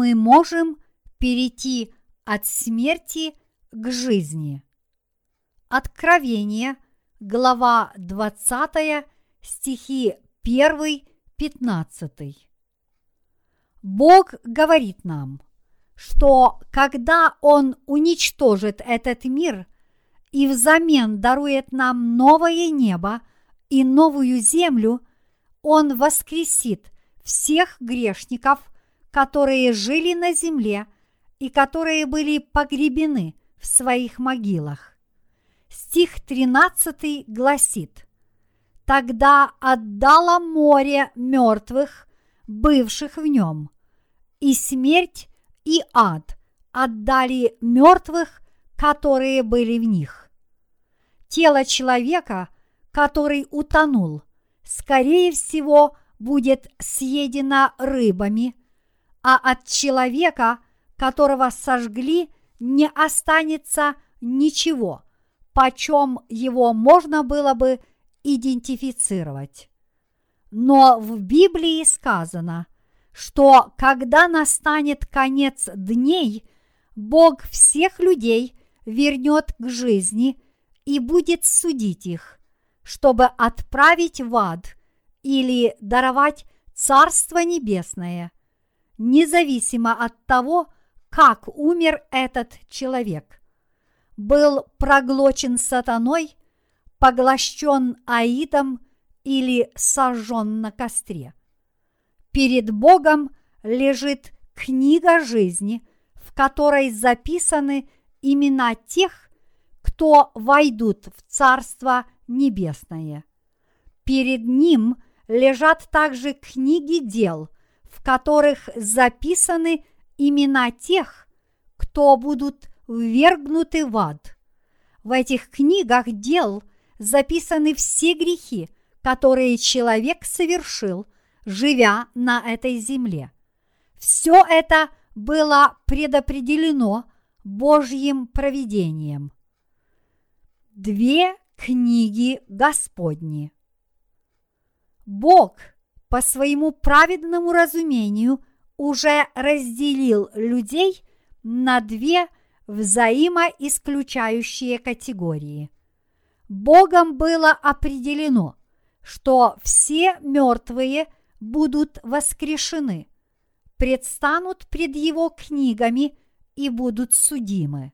мы можем перейти от смерти к жизни. Откровение, глава 20, стихи 1, 15. Бог говорит нам, что когда Он уничтожит этот мир и взамен дарует нам новое небо и новую землю, Он воскресит всех грешников, которые жили на земле и которые были погребены в своих могилах. Стих 13 гласит «Тогда отдало море мертвых, бывших в нем, и смерть и ад отдали мертвых, которые были в них. Тело человека, который утонул, скорее всего, будет съедено рыбами, а от человека, которого сожгли, не останется ничего, почем его можно было бы идентифицировать. Но в Библии сказано, что когда настанет конец дней, Бог всех людей вернет к жизни и будет судить их, чтобы отправить в ад или даровать Царство Небесное, независимо от того, как умер этот человек. Был проглочен сатаной, поглощен аидом или сожжен на костре. Перед Богом лежит книга жизни, в которой записаны имена тех, кто войдут в Царство Небесное. Перед Ним лежат также книги дел, в которых записаны имена тех, кто будут ввергнуты в ад. В этих книгах дел записаны все грехи, которые человек совершил, живя на этой земле. Все это было предопределено Божьим провидением. Две книги Господни. Бог по своему праведному разумению уже разделил людей на две взаимоисключающие категории. Богом было определено, что все мертвые будут воскрешены, предстанут пред Его книгами и будут судимы.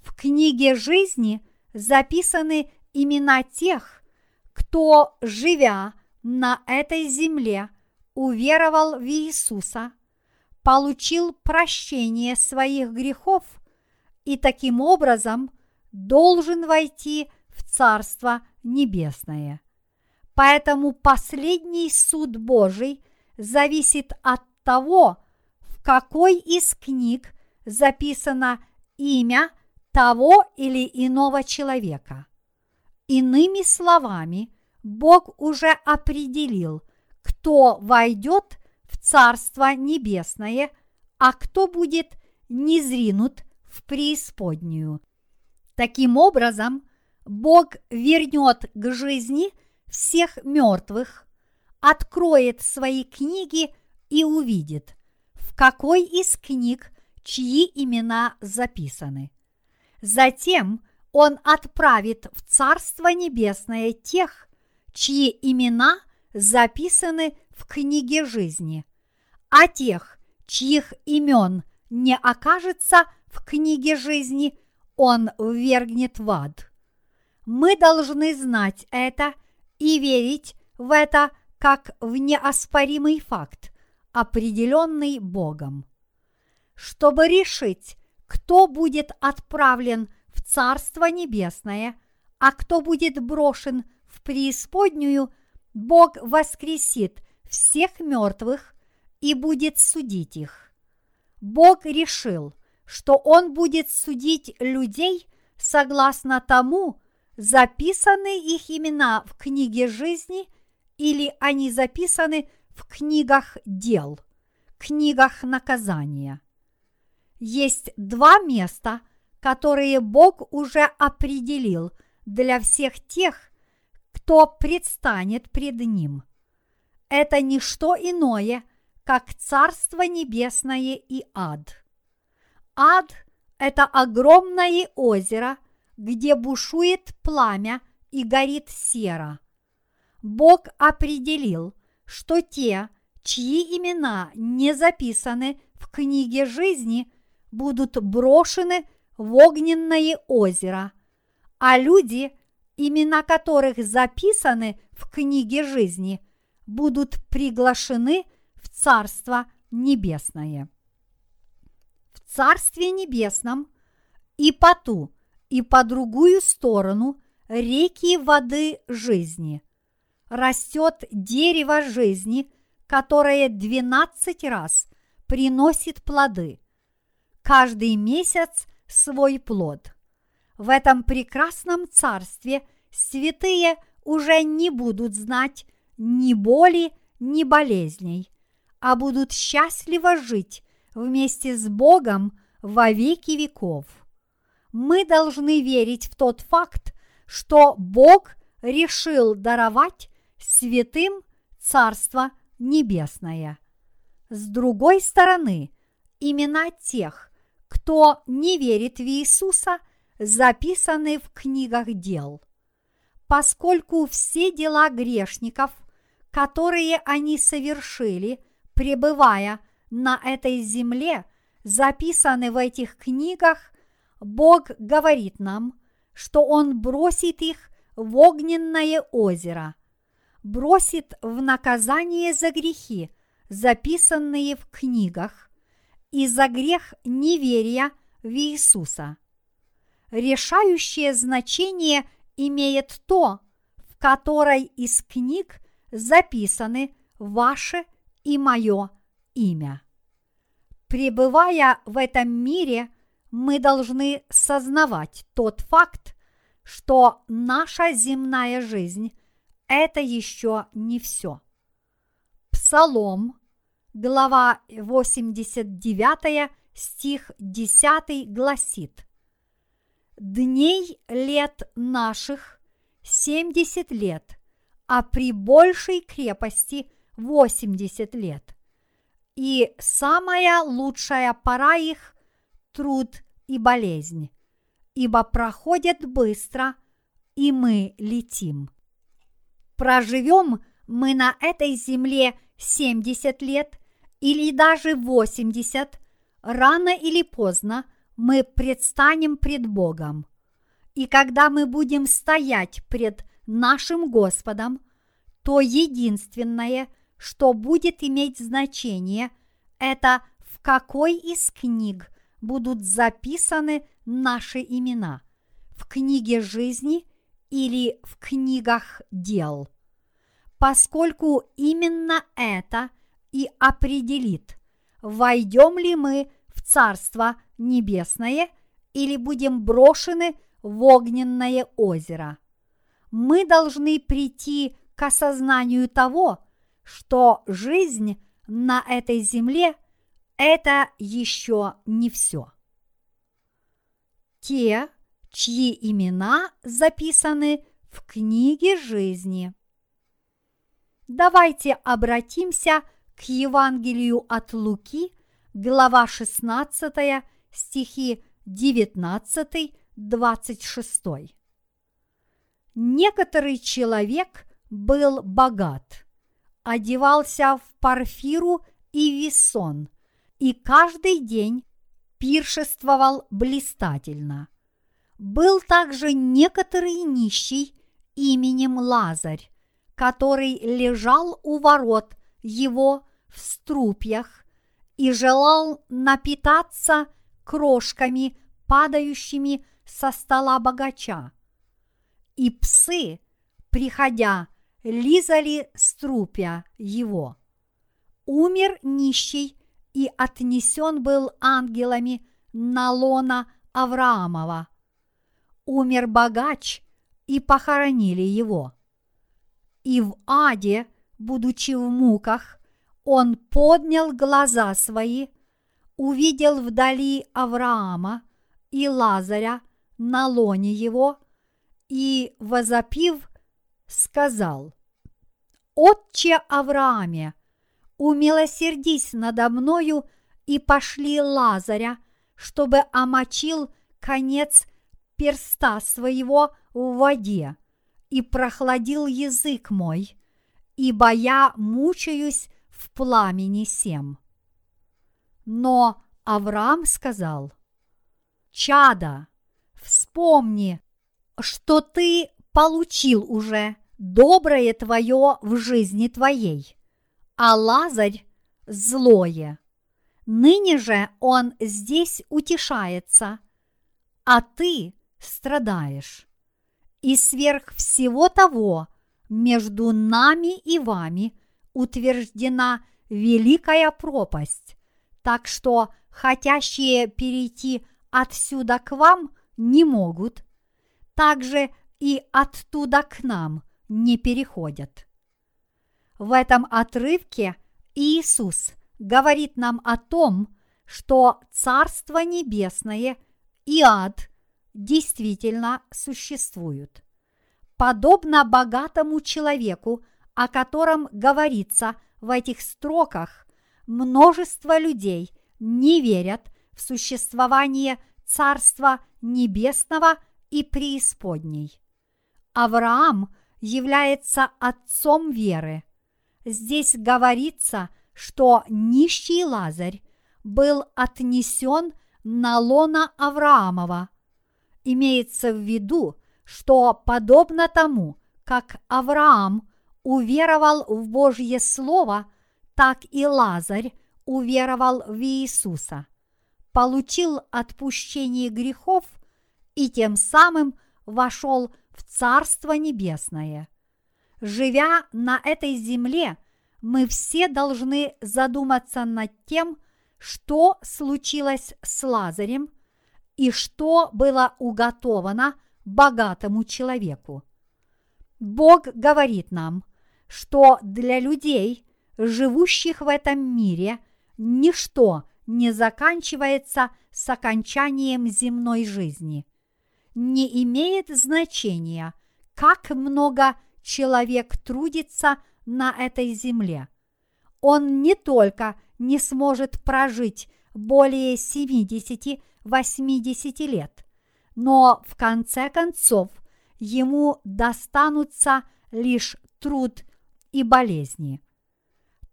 В книге жизни записаны имена тех, кто, живя на этой земле, уверовал в Иисуса, получил прощение своих грехов и таким образом должен войти в Царство Небесное. Поэтому последний суд Божий зависит от того, в какой из книг записано имя того или иного человека. Иными словами, Бог уже определил, кто войдет в Царство Небесное, а кто будет низринут в преисподнюю. Таким образом, Бог вернет к жизни всех мертвых, откроет свои книги и увидит, в какой из книг чьи имена записаны. Затем Он отправит в Царство Небесное тех, чьи имена записаны в книге жизни, а тех, чьих имен не окажется в книге жизни, он ввергнет в ад. Мы должны знать это и верить в это как в неоспоримый факт, определенный Богом. Чтобы решить, кто будет отправлен в Царство Небесное, а кто будет брошен преисподнюю – Бог воскресит всех мертвых и будет судить их. Бог решил, что Он будет судить людей согласно тому, записаны их имена в книге жизни или они записаны в книгах дел, книгах наказания. Есть два места, которые Бог уже определил для всех тех, кто предстанет пред Ним. Это не что иное, как Царство Небесное и ад. Ад – это огромное озеро, где бушует пламя и горит сера. Бог определил, что те, чьи имена не записаны в книге жизни, будут брошены в огненное озеро, а люди, имена которых записаны в книге жизни, будут приглашены в Царство Небесное. В Царстве Небесном и по ту, и по другую сторону реки воды жизни. Растет дерево жизни, которое двенадцать раз приносит плоды. Каждый месяц свой плод. В этом прекрасном царстве святые уже не будут знать ни боли, ни болезней, а будут счастливо жить вместе с Богом во веки веков. Мы должны верить в тот факт, что Бог решил даровать святым Царство Небесное. С другой стороны, имена тех, кто не верит в Иисуса, записаны в книгах дел. Поскольку все дела грешников, которые они совершили, пребывая на этой земле, записаны в этих книгах, Бог говорит нам, что Он бросит их в огненное озеро, бросит в наказание за грехи, записанные в книгах, и за грех неверия в Иисуса. Решающее значение имеет то, в которой из книг записаны ваше и мое имя. Пребывая в этом мире, мы должны сознавать тот факт, что наша земная жизнь – это еще не все. Псалом, глава 89, стих 10 гласит «Дней лет наших семьдесят лет, а при большей крепости восемьдесят лет. И самая лучшая пора их – труд и болезнь, ибо проходят быстро, и мы летим. Проживем мы на этой земле 70 лет или даже 80, рано или поздно мы предстанем пред Богом. И когда мы будем стоять пред нашим Господом, то единственное, что будет иметь значение, это в какой из книг будут записаны наши имена – в книге жизни или в книгах дел. Поскольку именно это и определит, войдем ли мы Царство Небесное или будем брошены в огненное озеро. Мы должны прийти к осознанию того, что жизнь на этой земле – это еще не все. Те, чьи имена записаны в книге жизни. Давайте обратимся к Евангелию от Луки, глава 16, стихи 19-26. Некоторый человек был богат, одевался в парфиру и весон – и каждый день пиршествовал блистательно. Был также некоторый нищий именем Лазарь, который лежал у ворот его в струпьях и желал напитаться крошками, падающими со стола богача. И псы, приходя, лизали струпья его. Умер нищий и отнесен был ангелами на лона Авраамова. Умер богач, и похоронили его. И в аде, будучи в муках, он поднял глаза свои, увидел вдали Авраама и Лазаря на лоне его, и, возопив, сказал, «Отче Аврааме, умилосердись надо мною и пошли Лазаря, чтобы омочил конец перста своего в воде и прохладил язык мой, ибо я мучаюсь в пламени сем. Но Авраам сказал, «Чада, вспомни, что ты получил уже доброе твое в жизни твоей, а Лазарь – злое. Ныне же он здесь утешается, а ты страдаешь. И сверх всего того между нами и вами утверждена великая пропасть, так что хотящие перейти отсюда к вам не могут, также и оттуда к нам не переходят. В этом отрывке Иисус говорит нам о том, что Царство Небесное и ад действительно существуют. Подобно богатому человеку, о котором говорится в этих строках, множество людей не верят в существование Царства Небесного и преисподней. Авраам является отцом веры. Здесь говорится, что нищий Лазарь был отнесен на лона Авраамова. Имеется в виду, что подобно тому, как Авраам уверовал в Божье Слово, так и Лазарь уверовал в Иисуса, получил отпущение грехов и тем самым вошел в Царство Небесное. Живя на этой земле, мы все должны задуматься над тем, что случилось с Лазарем и что было уготовано богатому человеку. Бог говорит нам, что для людей, живущих в этом мире, ничто не заканчивается с окончанием земной жизни. Не имеет значения, как много человек трудится на этой земле. Он не только не сможет прожить более 70-80 лет, но в конце концов ему достанутся лишь труд и болезни.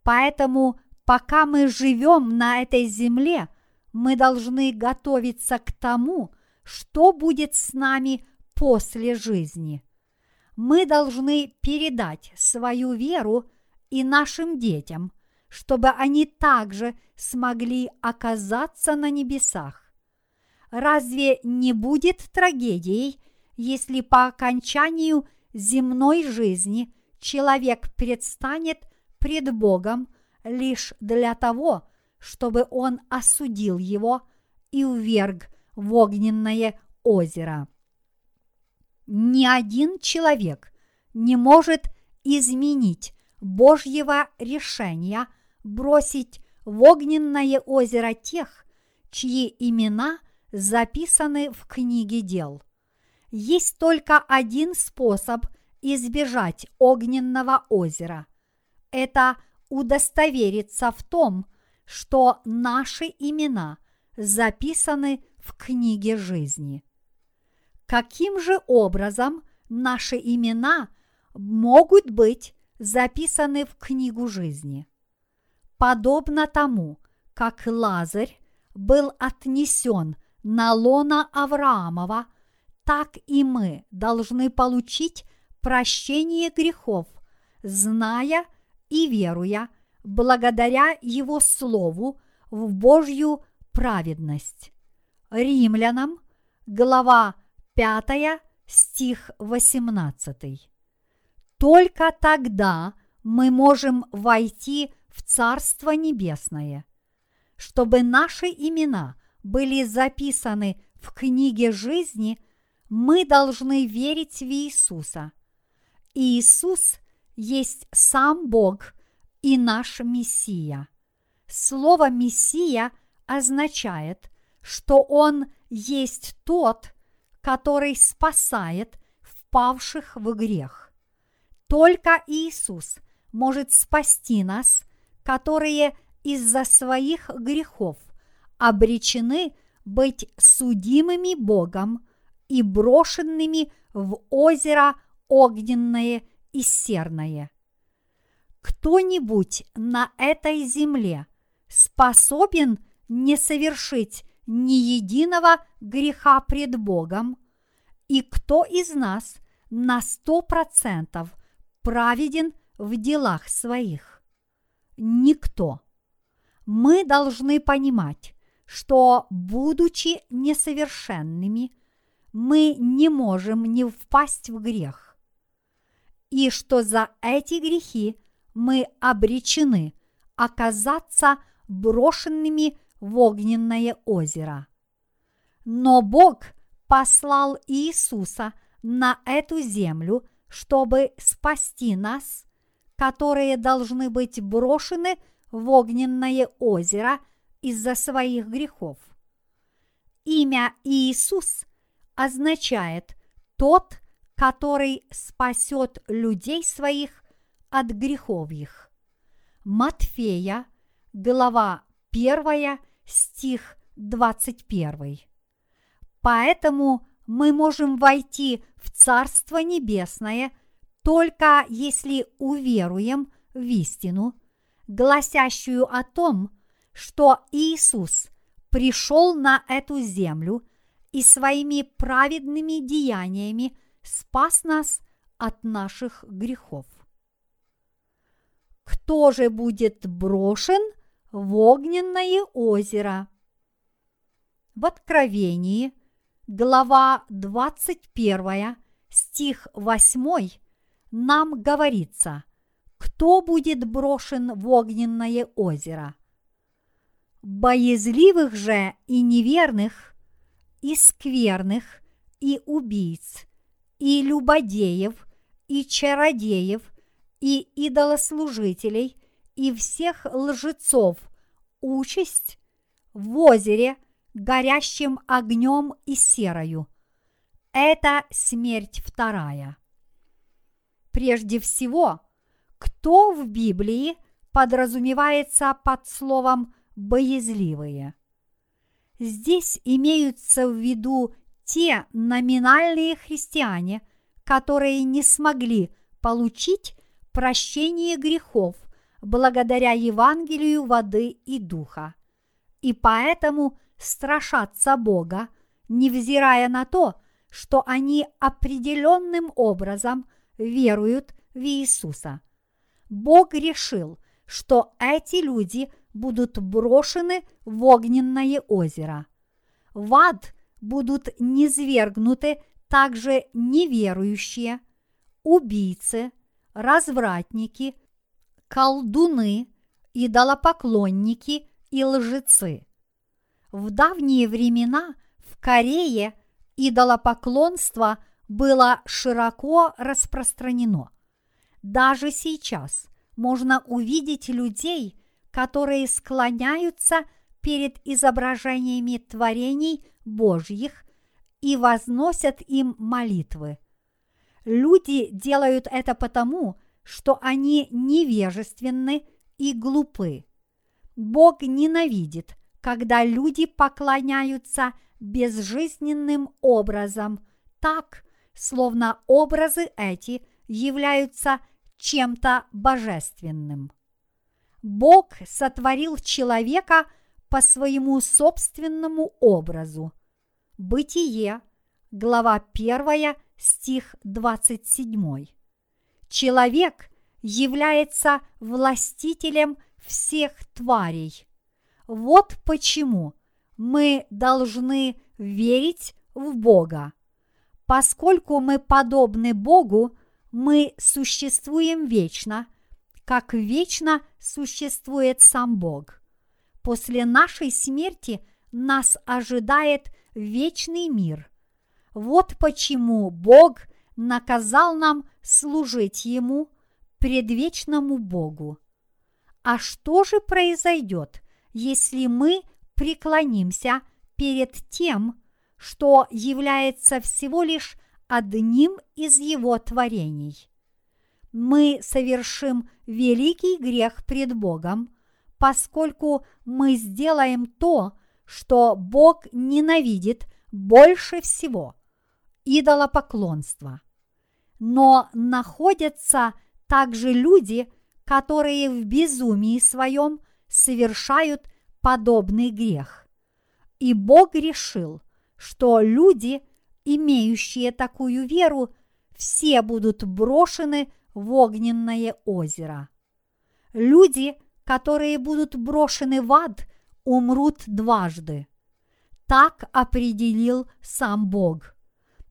Поэтому, пока мы живем на этой земле, мы должны готовиться к тому, что будет с нами после жизни. Мы должны передать свою веру и нашим детям, чтобы они также смогли оказаться на небесах. Разве не будет трагедией, если по окончанию земной жизни человек предстанет пред Богом лишь для того, чтобы он осудил его и уверг в огненное озеро? Ни один человек не может изменить Божьего решения бросить в огненное озеро тех, чьи имена записаны в книге дел. Есть только один способ избежать огненного озера. Это удостовериться в том, что наши имена записаны в книге жизни. Каким же образом наши имена могут быть записаны в книгу жизни. Подобно тому, как Лазарь был отнесен на лона Авраамова, так и мы должны получить прощение грехов, зная и веруя, благодаря Его Слову в Божью праведность. Римлянам, глава 5, стих 18. Только тогда мы можем войти в Царство Небесное. Чтобы наши имена были записаны в книге жизни, мы должны верить в Иисуса. Иисус есть сам Бог и наш Мессия. Слово Мессия означает, что Он есть тот, который спасает впавших в грех. Только Иисус может спасти нас, которые из-за своих грехов обречены быть судимыми Богом и брошенными в озеро огненное и серное. Кто-нибудь на этой земле способен не совершить ни единого греха пред Богом, и кто из нас на сто процентов праведен в делах своих? Никто. Мы должны понимать, что, будучи несовершенными, мы не можем не впасть в грех, и что за эти грехи мы обречены оказаться брошенными в огненное озеро. Но Бог послал Иисуса на эту землю, чтобы спасти нас, которые должны быть брошены в огненное озеро из-за своих грехов. Имя Иисус означает «тот, который спасет людей своих от грехов их». Матфея, глава 1, стих 21. Поэтому мы можем войти в Царство Небесное только если уверуем в истину, гласящую о том, что Иисус пришел на эту землю и своими праведными деяниями спас нас от наших грехов. Кто же будет брошен в огненное озеро? В Откровении, глава 21, стих 8, нам говорится, кто будет брошен в огненное озеро. Боязливых же и неверных, и скверных, и убийц, и любодеев, и чародеев, и идолослужителей, и всех лжецов участь в озере – горящим огнем и серою. Это смерть вторая. Прежде всего, кто в Библии подразумевается под словом «боязливые»? Здесь имеются в виду те номинальные христиане, которые не смогли получить прощение грехов благодаря Евангелию воды и духа, и поэтому страшатся Бога, невзирая на то, что они определенным образом веруют в Иисуса. Бог решил, что эти люди будут брошены в огненное озеро. В ад будут низвергнуты также неверующие, убийцы, развратники, колдуны, идолопоклонники и лжецы. В давние времена в Корее идолопоклонство было широко распространено. Даже сейчас можно увидеть людей, которые склоняются перед изображениями творений Божьих и возносят им молитвы. Люди делают это потому, что они невежественны и глупы. Бог ненавидит, когда люди поклоняются безжизненным образом, так, словно образы эти являются чем-то божественным. Бог сотворил человека по своему собственному образу. Бытие, глава 1, стих 27. Человек является властителем всех тварей – вот почему мы должны верить в Бога. Поскольку мы подобны Богу, мы существуем вечно, как вечно существует сам Бог. После нашей смерти нас ожидает вечный мир. Вот почему Бог наказал нам служить Ему, предвечному Богу. А что же произойдет, если мы преклонимся перед тем, что является всего лишь одним из его творений. Мы совершим великий грех пред Богом, поскольку мы сделаем то, что Бог ненавидит больше всего – идолопоклонство. Но находятся также люди, которые в безумии своем совершают подобный грех. И Бог решил, что люди, имеющие такую веру, все будут брошены в огненное озеро. Люди, которые будут брошены в ад, умрут дважды. Так определил сам Бог.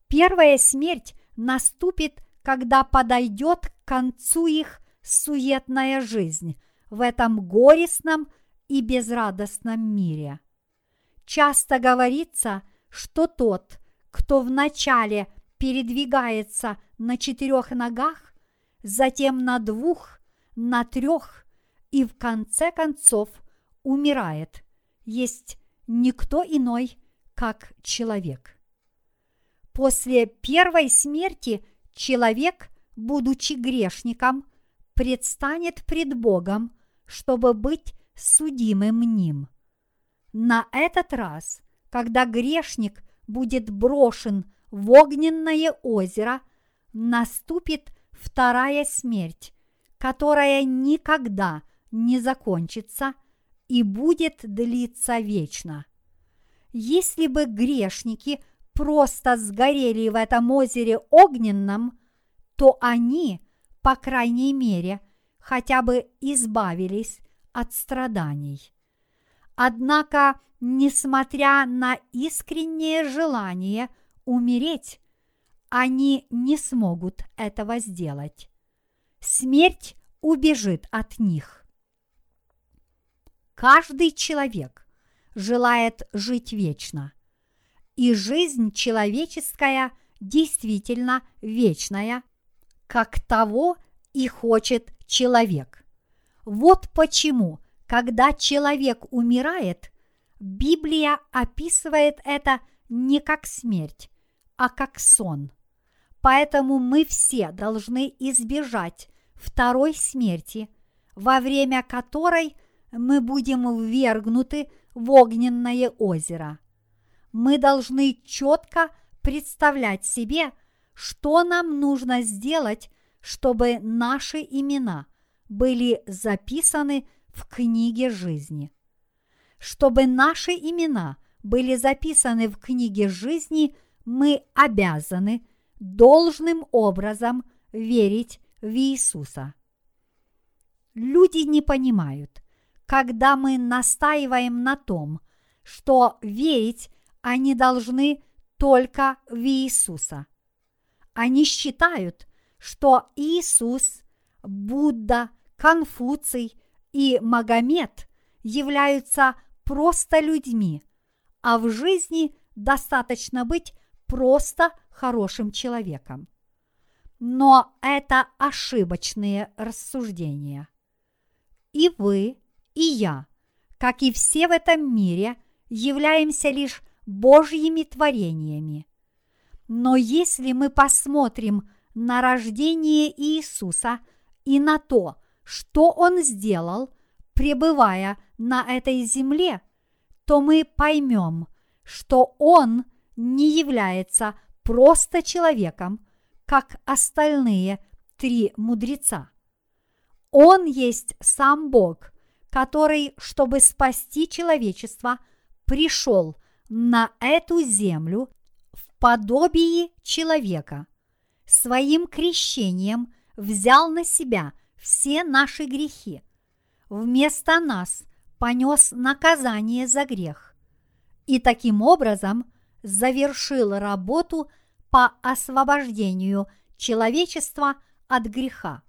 Первая смерть наступит, когда подойдет к концу их суетная жизнь в этом горестном и безрадостном мире. Часто говорится, что тот, кто вначале передвигается на четырех ногах, затем на двух, на трех и в конце концов умирает, есть никто иной, как человек. После первой смерти человек, будучи грешником, предстанет пред Богом, чтобы быть судимым ним. На этот раз, когда грешник будет брошен в огненное озеро, наступит вторая смерть, которая никогда не закончится и будет длиться вечно. Если бы грешники просто сгорели в этом озере огненном, то они, по крайней мере, хотя бы избавились от страданий. Однако, несмотря на искреннее желание умереть, они не смогут этого сделать. Смерть убежит от них. Каждый человек желает жить вечно. И жизнь человеческая действительно вечная, как того и хочет человек. Вот почему, когда человек умирает, Библия описывает это не как смерть, а как сон. Поэтому мы все должны избежать второй смерти, во время которой мы будем ввергнуты в огненное озеро. Мы должны четко представлять себе, что нам нужно сделать, чтобы наши имена были записаны в книге жизни. Чтобы наши имена были записаны в книге жизни, мы обязаны должным образом верить в Иисуса. Люди не понимают, когда мы настаиваем на том, что верить они должны только в Иисуса. Они считают, что Иисус, Будда, Конфуций и Магомед являются просто людьми, а в жизни достаточно быть просто хорошим человеком. Но это ошибочные рассуждения. И вы, и я, как и все в этом мире, являемся лишь Божьими творениями. Но если мы посмотрим на рождение Иисуса и на то, что Он сделал, пребывая на этой земле, то мы поймем, что Он не является просто человеком, как остальные три мудреца. Он есть сам Бог, который, чтобы спасти человечество, пришел на эту землю в подобии человека. Своим крещением взял на себя все наши грехи. Вместо нас понес наказание за грех. И таким образом завершил работу по освобождению человечества от греха.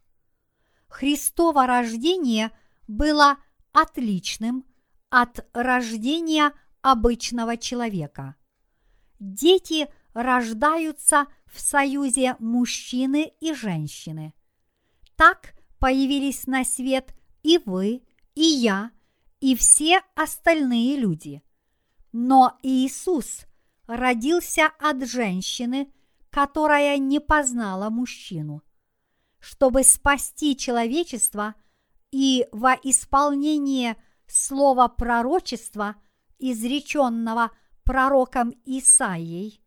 Христово рождение было отличным от рождения обычного человека. Дети рождаются в союзе мужчины и женщины. Так появились на свет и вы, и я, и все остальные люди. Но Иисус родился от женщины, которая не познала мужчину. Чтобы спасти человечество и во исполнение слова пророчества, изреченного пророком Исаией,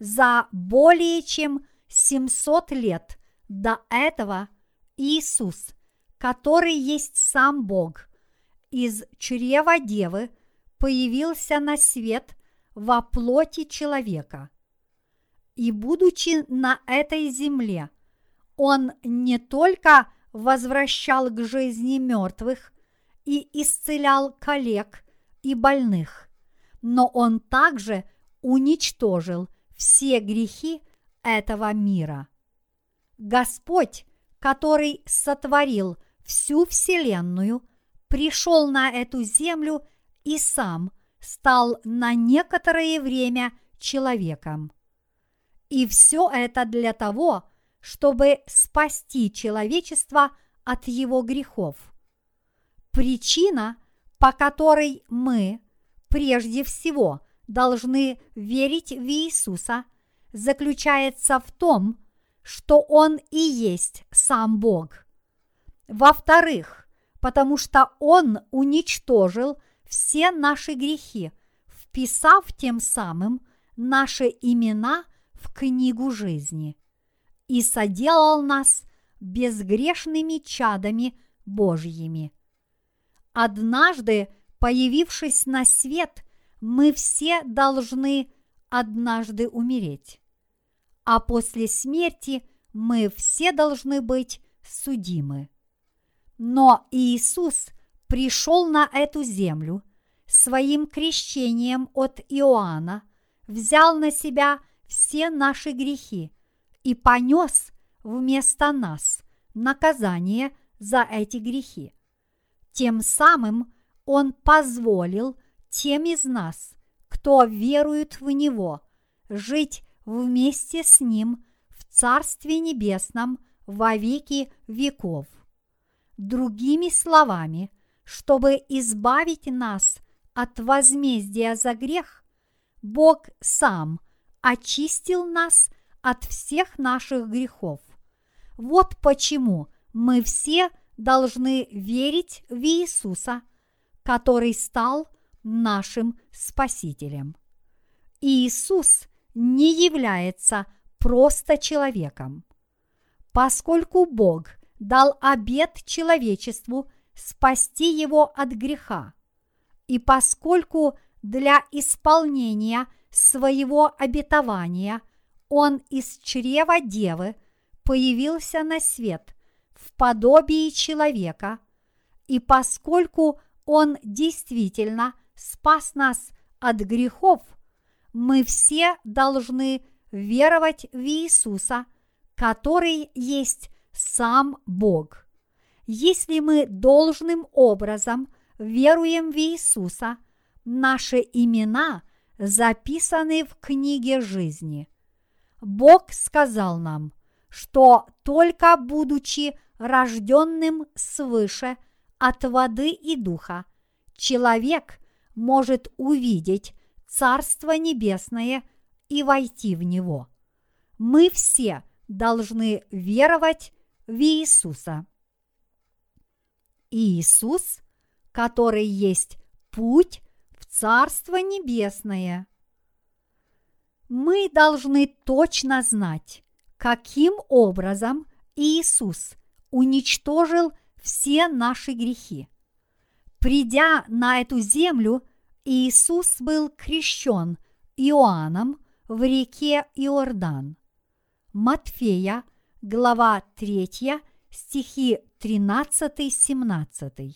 за более чем 700 лет до этого Иисус, который есть сам Бог, из чрева Девы появился на свет во плоти человека. И будучи на этой земле, он не только возвращал к жизни мертвых и исцелял коллег и больных, но он также уничтожил все грехи этого мира. Господь, который сотворил всю Вселенную, пришел на эту землю и сам стал на некоторое время человеком. И все это для того, чтобы спасти человечество от его грехов. Причина, по которой мы прежде всего должны верить в Иисуса, заключается в том, что Он и есть сам Бог. Во-вторых, потому что Он уничтожил все наши грехи, вписав тем самым наши имена в книгу жизни и соделал нас безгрешными чадами Божьими. Однажды, появившись на свет, мы все должны однажды умереть. А после смерти мы все должны быть судимы. Но Иисус пришел на эту землю своим крещением от Иоанна, взял на себя все наши грехи и понес вместо нас наказание за эти грехи. Тем самым Он позволил тем из нас, кто верует в Него, жить вместе с Ним в Царстве Небесном во веки веков. Другими словами, чтобы избавить нас от возмездия за грех, Бог сам очистил нас от всех наших грехов. Вот почему мы все должны верить в Иисуса, который стал нашим Спасителем. Иисус не является просто человеком. Поскольку Бог дал обет человечеству спасти его от греха, и поскольку для исполнения своего обетования – он из чрева девы появился на свет в подобии человека, и поскольку он действительно спас нас от грехов, мы все должны веровать в Иисуса, который есть сам Бог. Если мы должным образом веруем в Иисуса, наши имена записаны в книге жизни – Бог сказал нам, что только будучи рожденным свыше от воды и духа, человек может увидеть Царство Небесное и войти в него. Мы все должны веровать в Иисуса. Иисус, который есть путь в Царство Небесное – мы должны точно знать, каким образом Иисус уничтожил все наши грехи. Придя на эту землю, Иисус был крещен Иоанном в реке Иордан. Матфея, глава 3, стихи 13-17.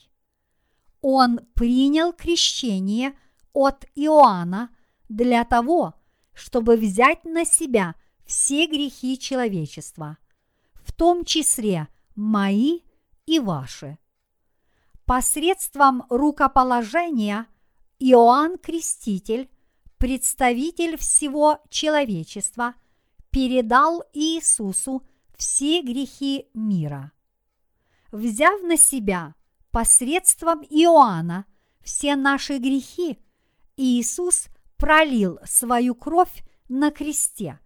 Он принял крещение от Иоанна для того, чтобы взять на себя все грехи человечества, в том числе мои и ваши. Посредством рукоположения Иоанн Креститель, представитель всего человечества, передал Иисусу все грехи мира. Взяв на себя посредством Иоанна все наши грехи, Иисус – пролил свою кровь на кресте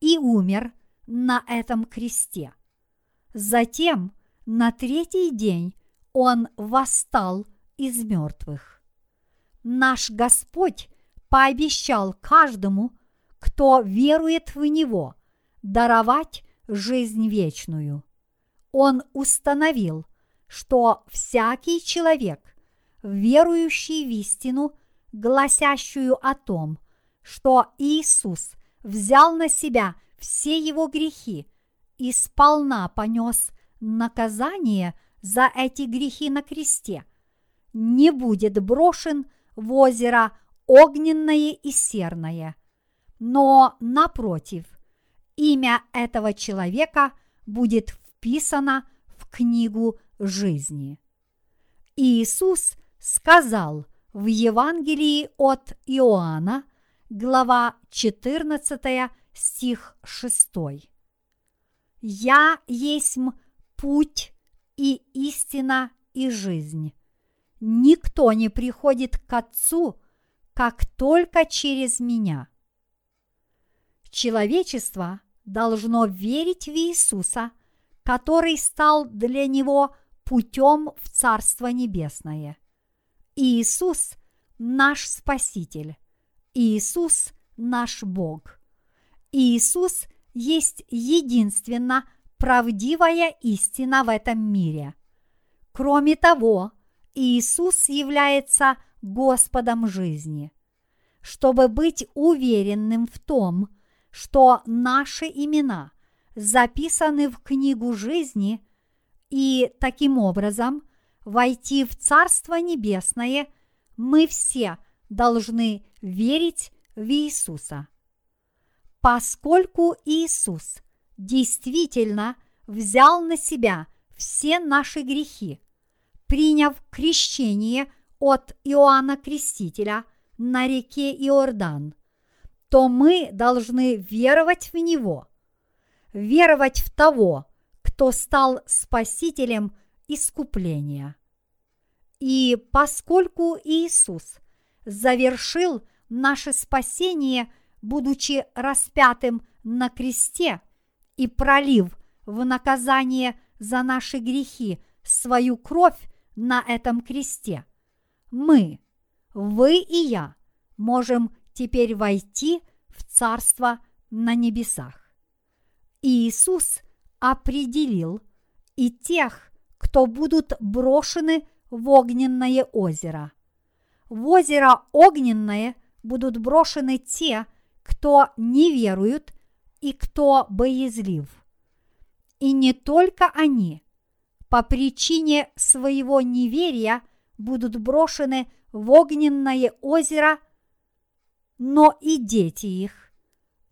и умер на этом кресте. Затем на третий день он восстал из мертвых. Наш Господь пообещал каждому, кто верует в Него, даровать жизнь вечную. Он установил, что всякий человек, верующий в истину, гласящую о том, что Иисус взял на себя все его грехи и сполна понес наказание за эти грехи на кресте, не будет брошен в озеро огненное и серное. Но, напротив, имя этого человека будет вписано в книгу жизни. Иисус сказал в Евангелии от Иоанна, глава 14, стих 6. «Я есть путь и истина и жизнь. Никто не приходит к Отцу, как только через меня. Человечество должно верить в Иисуса, который стал для него путем в Царство Небесное. Иисус – наш Спаситель. Иисус – наш Бог. Иисус есть единственно правдивая истина в этом мире. Кроме того, Иисус является Господом жизни. Чтобы быть уверенным в том, что наши имена записаны в книгу жизни и таким образом войти в Царство Небесное, мы все должны верить в Иисуса. Поскольку Иисус действительно взял на себя все наши грехи, приняв крещение от Иоанна Крестителя на реке Иордан, то мы должны веровать в Него, веровать в того, кто стал спасителем искупления. И поскольку Иисус завершил наше спасение, будучи распятым на кресте и пролив в наказание за наши грехи свою кровь на этом кресте, мы, вы и я, можем теперь войти в Царство на небесах. Иисус определил и тех, кто будут брошены в огненное озеро. В озеро огненное будут брошены те, кто не веруют и кто боязлив. И не только они, по причине своего неверия будут брошены в огненное озеро, но и дети их,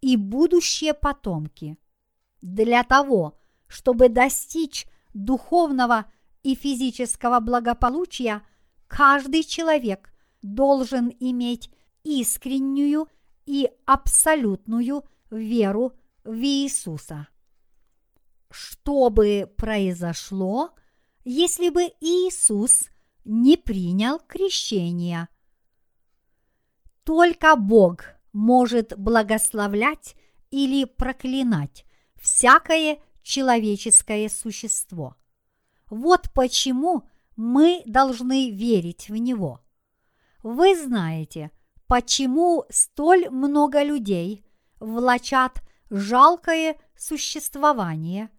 и будущие потомки. Для того, чтобы достичь духовного и физического благополучия, каждый человек должен иметь искреннюю и абсолютную веру в Иисуса. Что бы произошло, если бы Иисус не принял крещение? Только Бог может благословлять или проклинать всякое человеческое существо. Вот почему мы должны верить в Него. Вы знаете, почему столь много людей влачат жалкое существование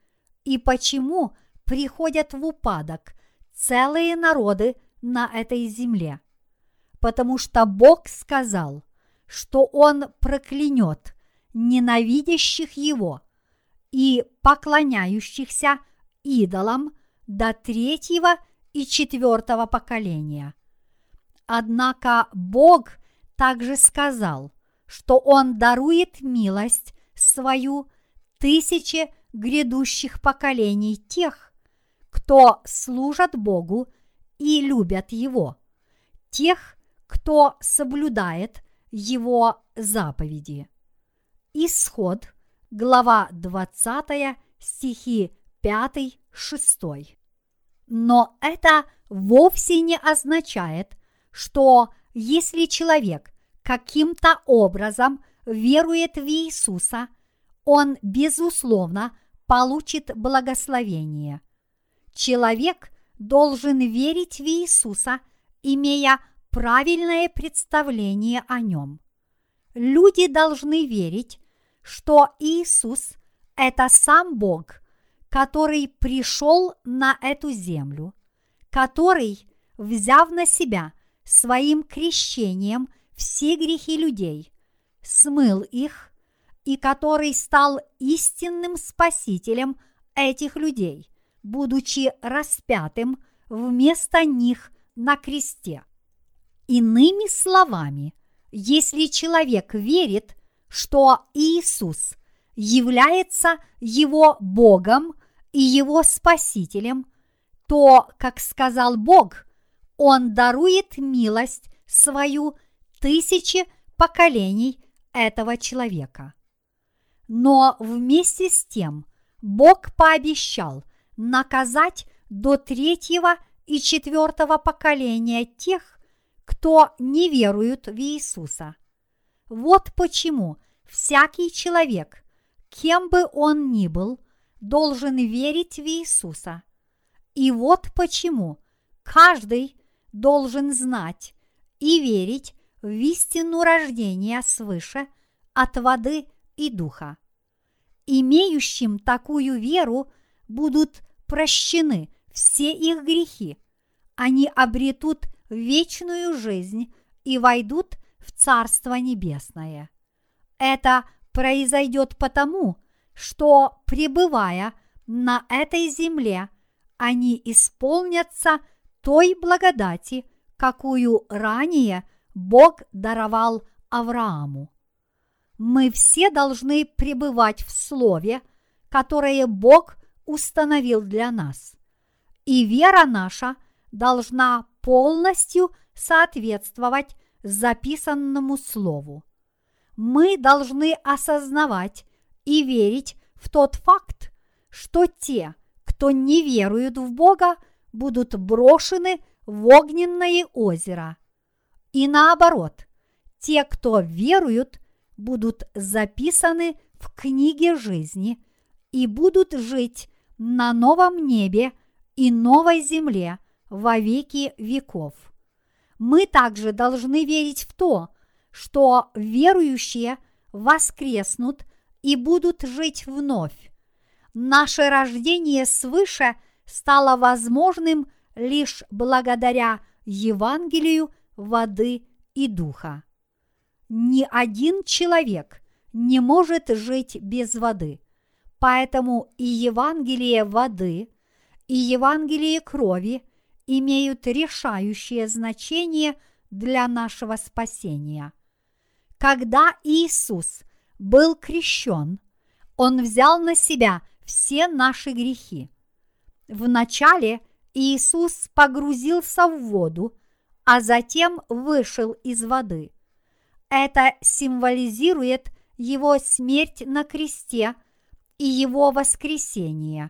и почему приходят в упадок целые народы на этой земле. Потому что Бог сказал, что Он проклянет ненавидящих Его и поклоняющихся идолам до третьего и четвертого поколения. Однако Бог также сказал, что Он дарует милость свою тысяче грядущих поколений тех, кто служат Богу и любят Его, тех, кто соблюдает Его заповеди. Исход, глава 20, стихи 5-6. Но это вовсе не означает, что если человек каким-то образом верует в Иисуса, он, безусловно, получит благословение. Человек должен верить в Иисуса имея правильное представление о нем. Люди должны верить, что Иисус – это сам Бог, который пришел на эту землю, который, взяв на себя своим крещением все грехи людей, смыл их, и который стал истинным спасителем этих людей, будучи распятым вместо них на кресте. Иными словами, если человек верит, что Иисус является его Богом и его Спасителем, то, как сказал Бог, Он дарует милость свою тысячи поколений этого человека. Но вместе с тем Бог пообещал наказать до третьего и четвертого поколения тех, кто не верует в Иисуса. Вот почему всякий человек, кем бы он ни был, должен верить в Иисуса. И вот почему каждый должен знать и верить в истину рождения свыше от воды и духа. Имеющим такую веру будут прощены все их грехи. Они обретут вечную жизнь и войдут в Царство Небесное. Это произойдет потому, что, пребывая на этой земле, они исполнятся той благодати, какую ранее Бог даровал Аврааму. Мы все должны пребывать в Слове, которое Бог установил для нас. И вера наша должна полностью соответствовать записанному Слову. Мы должны осознавать и верить в тот факт, что те, кто не веруют в Бога, будут брошены в огненное озеро. И наоборот, те, кто веруют, будут записаны в книге жизни и будут жить на новом небе и новой земле во веки веков. Мы также должны верить в то, что верующие воскреснут и будут жить вновь. Наше рождение свыше стало возможным лишь благодаря Евангелию воды и духа. Ни один человек не может жить без воды, поэтому и Евангелие воды, и Евангелие крови имеют решающее значение для нашего спасения. Когда Иисус – был крещен, Он взял на себя все наши грехи. Вначале Иисус погрузился в воду, а затем вышел из воды. Это символизирует его смерть на кресте и его воскресение.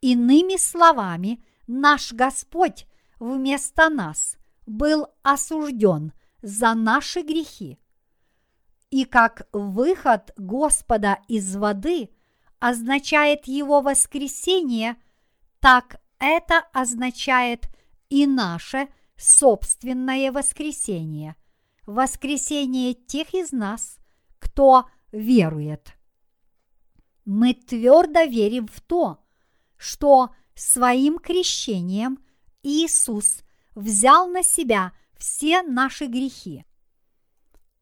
Иными словами, наш Господь вместо нас был осужден за наши грехи и как выход Господа из воды означает его воскресение, так это означает и наше собственное воскресение, воскресение тех из нас, кто верует. Мы твердо верим в то, что своим крещением Иисус взял на себя все наши грехи.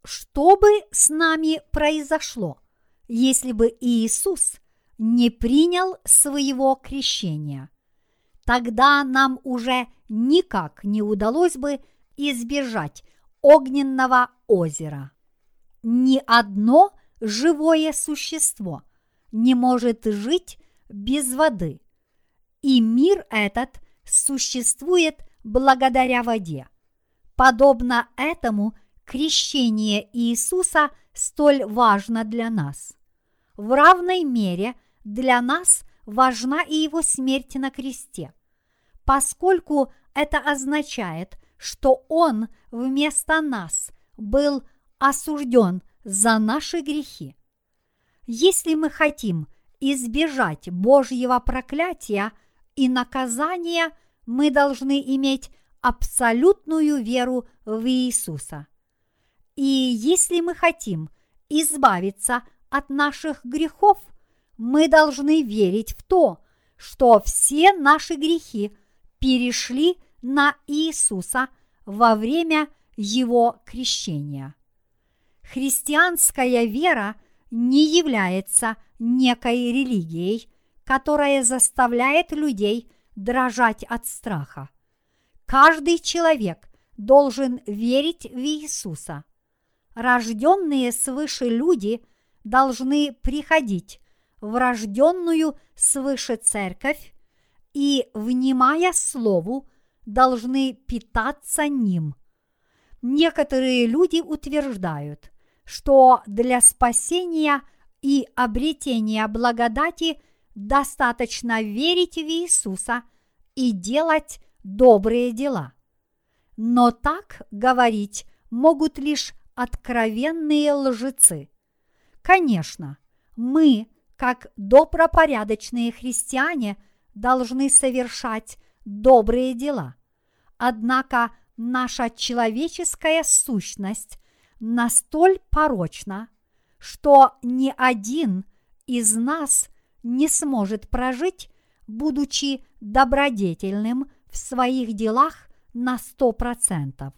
Что бы с нами произошло, если бы Иисус не принял своего крещения? Тогда нам уже никак не удалось бы избежать огненного озера. Ни одно живое существо не может жить без воды, и мир этот существует благодаря воде. Подобно этому крещение Иисуса столь важно для нас. В равной мере для нас важна и его смерть на кресте, поскольку это означает, что Он вместо нас был осужден за наши грехи. Если мы хотим избежать Божьего проклятия и наказания, мы должны иметь абсолютную веру в Иисуса. И если мы хотим избавиться от наших грехов, мы должны верить в то, что все наши грехи перешли на Иисуса во время Его крещения. Христианская вера не является некой религией, которая заставляет людей дрожать от страха. Каждый человек должен верить в Иисуса. Рожденные свыше люди должны приходить в рожденную свыше церковь и, внимая Слову, должны питаться ним. Некоторые люди утверждают, что для спасения и обретения благодати достаточно верить в Иисуса и делать добрые дела. Но так говорить могут лишь откровенные лжецы. Конечно, мы, как добропорядочные христиане, должны совершать добрые дела. Однако наша человеческая сущность настоль порочна, что ни один из нас не сможет прожить, будучи добродетельным в своих делах на сто процентов.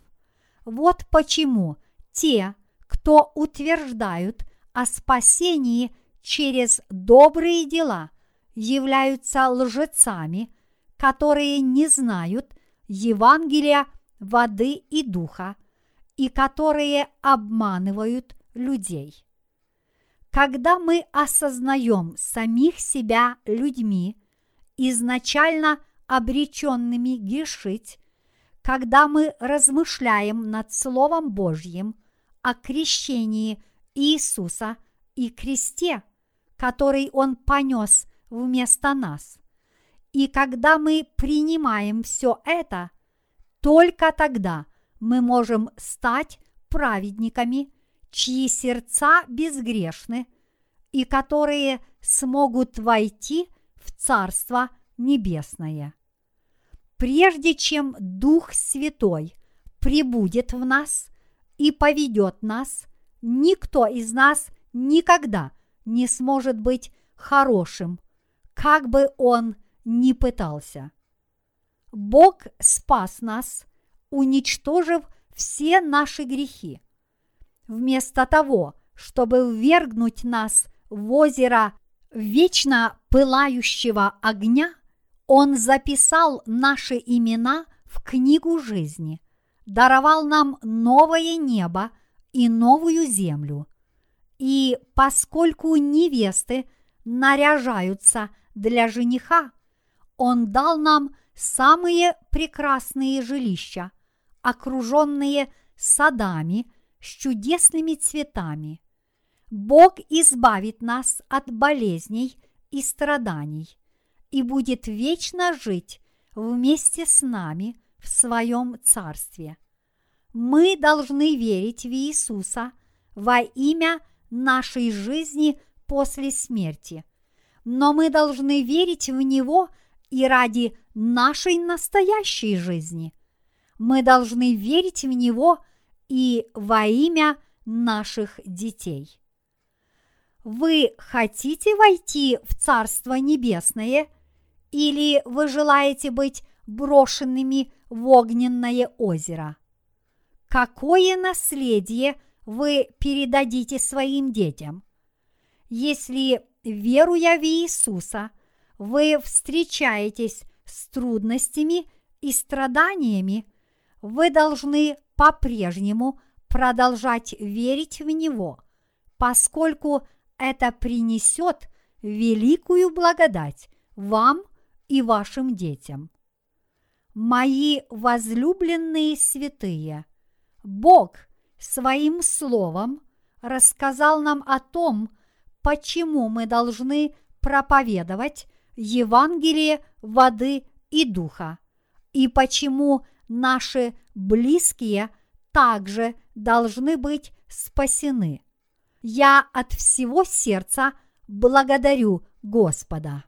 Вот почему те, кто утверждают о спасении через добрые дела, являются лжецами, которые не знают Евангелия воды и духа и которые обманывают людей. Когда мы осознаем самих себя людьми, изначально обреченными грешить, когда мы размышляем над Словом Божьим о крещении Иисуса и кресте, который Он понес вместо нас. И когда мы принимаем все это, только тогда мы можем стать праведниками, чьи сердца безгрешны и которые смогут войти в Царство Небесное. Прежде чем Дух Святой прибудет в нас и поведет нас, никто из нас никогда не сможет быть хорошим, как бы он ни пытался. Бог спас нас, уничтожив все наши грехи. Вместо того, чтобы ввергнуть нас в озеро вечно пылающего огня, Он записал наши имена в книгу жизни, даровал нам новое небо и новую землю. И поскольку невесты наряжаются для жениха, Он дал нам самые прекрасные жилища, окруженные садами с чудесными цветами. Бог избавит нас от болезней и страданий и будет вечно жить вместе с нами в своем Царстве. Мы должны верить в Иисуса во имя нашей жизни после смерти, но мы должны верить в Него и ради нашей настоящей жизни. Мы должны верить в Него и во имя наших детей. Вы хотите войти в Царство Небесное или вы желаете быть брошенными в огненное озеро? Какое наследие вы передадите своим детям? Если, веруя в Иисуса, вы встречаетесь с трудностями и страданиями, вы должны по-прежнему продолжать верить в Него, поскольку это принесет великую благодать вам и вашим детям. Мои возлюбленные святые, Бог своим словом рассказал нам о том, почему мы должны проповедовать Евангелие воды и духа, и почему наши близкие также должны быть спасены. Я от всего сердца благодарю Господа.